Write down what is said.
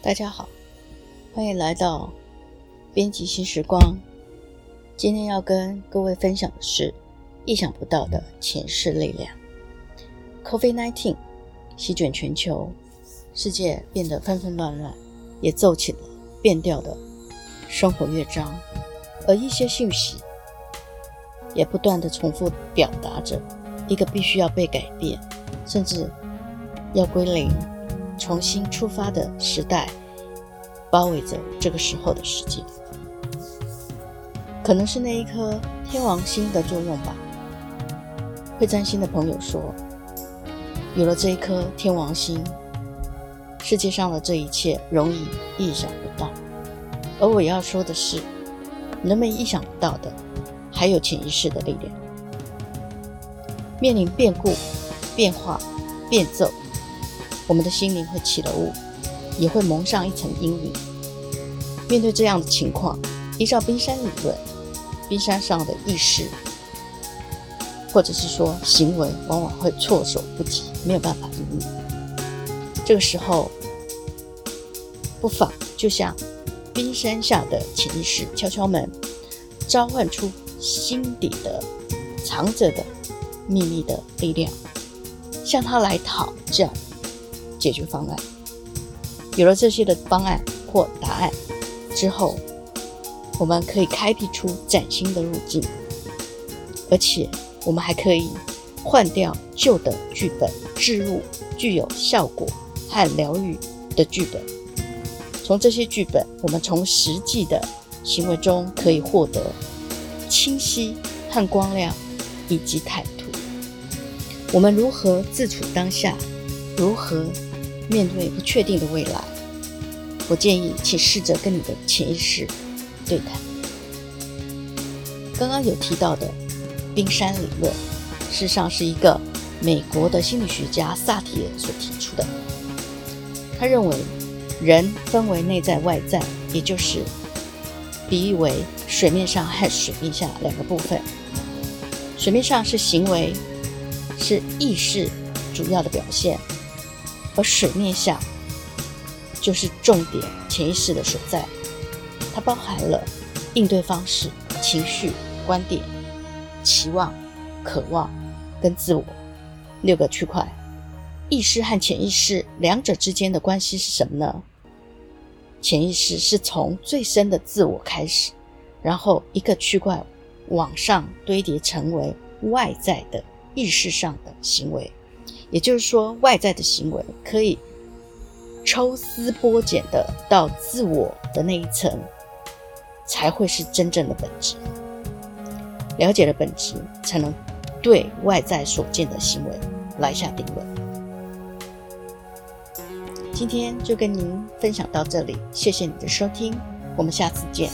大家好，欢迎来到编辑新时光。今天要跟各位分享的是意想不到的前世力量。COVID-19 席卷全球，世界变得纷纷乱乱，也奏起了变调的生活乐章，而一些讯息也不断的重复表达着一个必须要被改变，甚至要归零。重新出发的时代，包围着这个时候的世界，可能是那一颗天王星的作用吧。会占星的朋友说，有了这一颗天王星，世界上的这一切容易意想不到。而我要说的是，人们意想不到的，还有潜意识的力量。面临变故、变化、变奏。我们的心灵会起了雾，也会蒙上一层阴影。面对这样的情况，依照冰山理论，冰山上的意识，或者是说行为，往往会措手不及，没有办法应对。这个时候，不妨就像冰山下的潜意识敲敲门，召唤出心底的藏着的秘密的力量，向他来讨教。解决方案有了这些的方案或答案之后，我们可以开辟出崭新的路径，而且我们还可以换掉旧的剧本，置入具有效果和疗愈的剧本。从这些剧本，我们从实际的行为中可以获得清晰和光亮，以及坦途。我们如何自处当下？如何？面对不确定的未来，我建议请试着跟你的潜意识对谈。刚刚有提到的冰山理论，事实上是一个美国的心理学家萨提尔所提出的。他认为人分为内在外在，也就是比喻为水面上和水面下两个部分。水面上是行为，是意识主要的表现。而水面下就是重点潜意识的所在，它包含了应对方式、情绪、观点、期望、渴望跟自我六个区块。意识和潜意识两者之间的关系是什么呢？潜意识是从最深的自我开始，然后一个区块往上堆叠成为外在的意识上的行为。也就是说，外在的行为可以抽丝剥茧的到自我的那一层，才会是真正的本质。了解了本质，才能对外在所见的行为来下定论。今天就跟您分享到这里，谢谢你的收听，我们下次见。